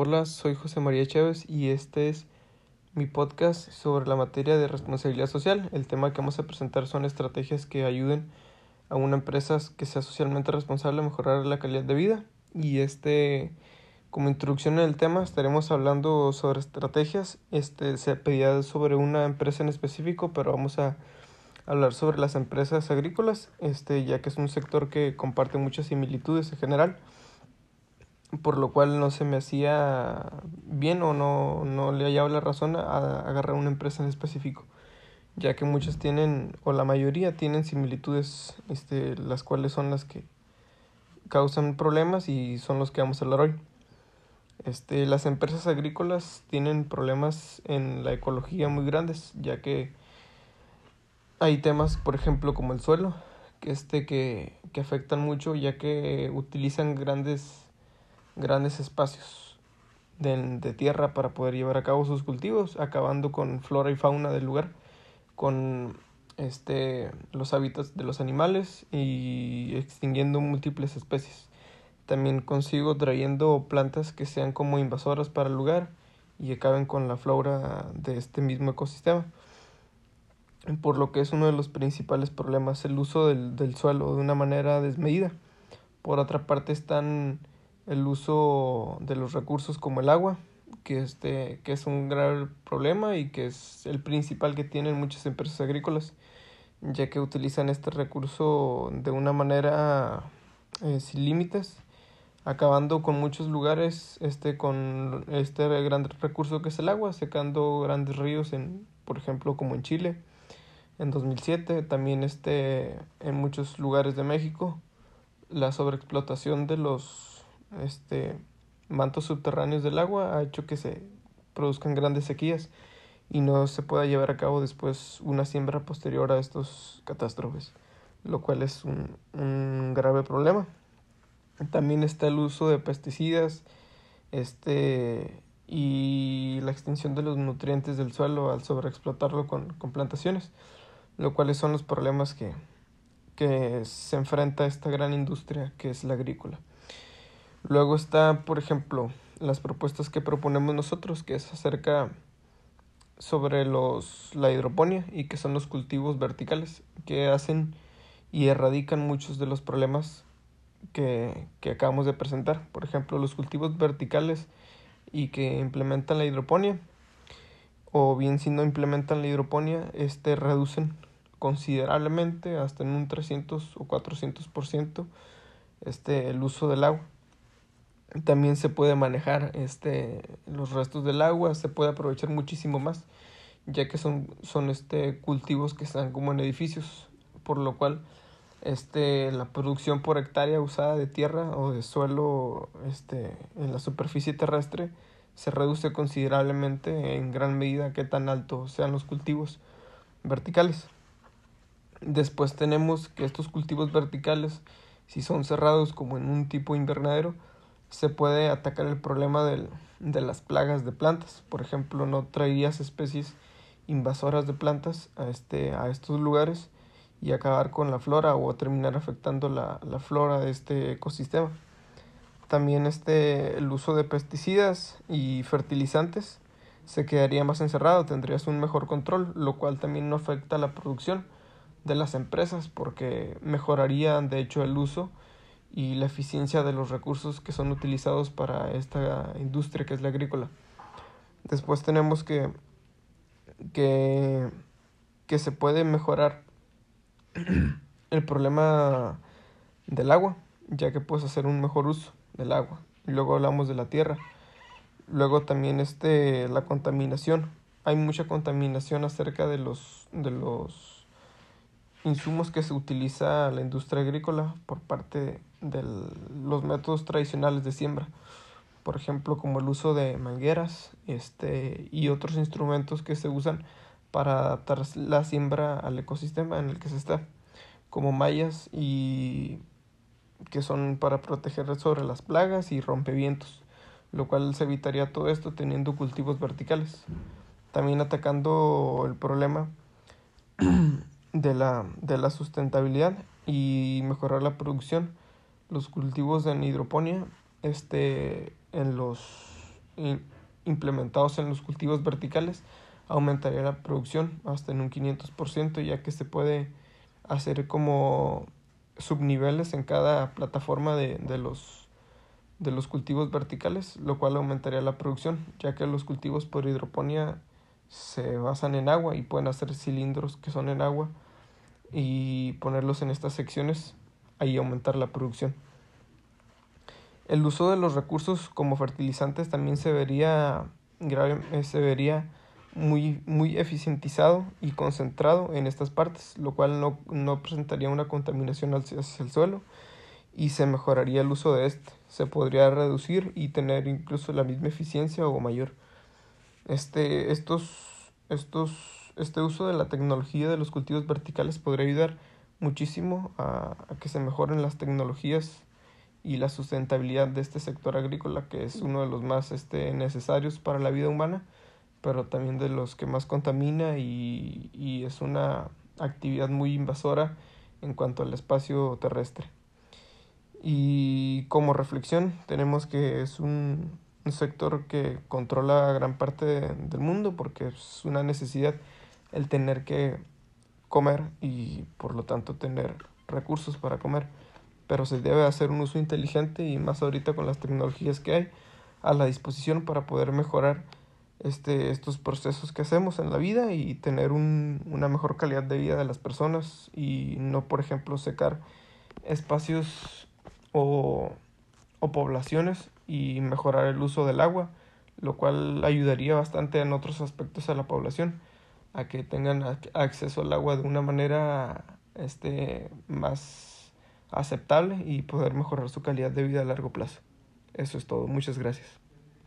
Hola, soy José María Chávez y este es mi podcast sobre la materia de responsabilidad social. El tema que vamos a presentar son estrategias que ayuden a una empresa que sea socialmente responsable a mejorar la calidad de vida. Y este, como introducción en el tema, estaremos hablando sobre estrategias. Este se pedía sobre una empresa en específico, pero vamos a hablar sobre las empresas agrícolas, este, ya que es un sector que comparte muchas similitudes en general por lo cual no se me hacía bien o no, no le hallaba la razón a agarrar una empresa en específico, ya que muchas tienen, o la mayoría tienen similitudes, este, las cuales son las que causan problemas y son los que vamos a hablar hoy. Este, las empresas agrícolas tienen problemas en la ecología muy grandes, ya que hay temas, por ejemplo, como el suelo, que, este, que, que afectan mucho, ya que utilizan grandes grandes espacios de, tierra para poder llevar a cabo sus cultivos, acabando con flora y fauna del lugar, con este, los hábitats de los animales y extinguiendo múltiples especies. También consigo trayendo plantas que sean como invasoras para el lugar y acaben con la flora de este mismo ecosistema. Por lo que es uno de los principales problemas el uso del suelo de una manera desmedida. Por otra parte están el uso de los recursos como el agua, que, este, que es un grave problema y que es el principal que tienen muchas empresas agrícolas, ya que utilizan este recurso de una manera eh, sin límites, acabando con muchos lugares este, con este gran recurso que es el agua, secando grandes ríos, en, por ejemplo, como en Chile en 2007, también este, en muchos lugares de México, la sobreexplotación de los este, mantos subterráneos del agua ha hecho que se produzcan grandes sequías y no se pueda llevar a cabo después una siembra posterior a estos catástrofes, lo cual es un, un grave problema. También está el uso de pesticidas este, y la extinción de los nutrientes del suelo al sobreexplotarlo con, con plantaciones, lo cuales son los problemas que, que se enfrenta esta gran industria que es la agrícola. Luego está, por ejemplo, las propuestas que proponemos nosotros, que es acerca sobre los, la hidroponía y que son los cultivos verticales que hacen y erradican muchos de los problemas que, que acabamos de presentar. Por ejemplo, los cultivos verticales y que implementan la hidroponía o bien si no implementan la hidroponía, este reducen considerablemente hasta en un 300 o 400% este el uso del agua también se puede manejar este los restos del agua se puede aprovechar muchísimo más ya que son son este cultivos que están como en edificios por lo cual este la producción por hectárea usada de tierra o de suelo este en la superficie terrestre se reduce considerablemente en gran medida que tan altos sean los cultivos verticales. Después tenemos que estos cultivos verticales si son cerrados como en un tipo invernadero se puede atacar el problema del, de las plagas de plantas. Por ejemplo, no traerías especies invasoras de plantas a, este, a estos lugares y acabar con la flora o terminar afectando la, la flora de este ecosistema. También este, el uso de pesticidas y fertilizantes se quedaría más encerrado, tendrías un mejor control, lo cual también no afecta la producción de las empresas porque mejoraría de hecho el uso y la eficiencia de los recursos que son utilizados para esta industria que es la agrícola. Después tenemos que, que, que se puede mejorar el problema del agua, ya que puedes hacer un mejor uso del agua. Y luego hablamos de la tierra. Luego también este, la contaminación. Hay mucha contaminación acerca de los, de los insumos que se utiliza la industria agrícola por parte de los métodos tradicionales de siembra. Por ejemplo, como el uso de mangueras este, y otros instrumentos que se usan para adaptar la siembra al ecosistema en el que se está, como mallas y que son para proteger sobre las plagas y rompevientos, lo cual se evitaría todo esto teniendo cultivos verticales. También atacando el problema de la, de la sustentabilidad y mejorar la producción. Los cultivos de hidroponía este, en, los, implementados en los cultivos verticales aumentaría la producción hasta en un 500% ya que se puede hacer como subniveles en cada plataforma de, de, los, de los cultivos verticales, lo cual aumentaría la producción, ya que los cultivos por hidroponía se basan en agua y pueden hacer cilindros que son en agua y ponerlos en estas secciones y aumentar la producción. El uso de los recursos como fertilizantes también se vería, eh, se vería muy, muy eficientizado y concentrado en estas partes, lo cual no, no presentaría una contaminación hacia el suelo y se mejoraría el uso de este. Se podría reducir y tener incluso la misma eficiencia o mayor. Este, estos, estos, este uso de la tecnología de los cultivos verticales podría ayudar muchísimo a, que se mejoren las tecnologías y la sustentabilidad de este sector agrícola que es uno de los más este, necesarios para la vida humana pero también de los que más contamina y, y es una actividad muy invasora en cuanto al espacio terrestre. Y como reflexión tenemos que es un sector que controla gran parte del mundo porque es una necesidad el tener que comer y por lo tanto tener recursos para comer. Pero se debe hacer un uso inteligente y más ahorita con las tecnologías que hay a la disposición para poder mejorar este, estos procesos que hacemos en la vida y tener un, una mejor calidad de vida de las personas y no, por ejemplo, secar espacios o, o poblaciones y mejorar el uso del agua, lo cual ayudaría bastante en otros aspectos a la población a que tengan acceso al agua de una manera este, más aceptable y poder mejorar su calidad de vida a largo plazo. Eso es todo. Muchas gracias.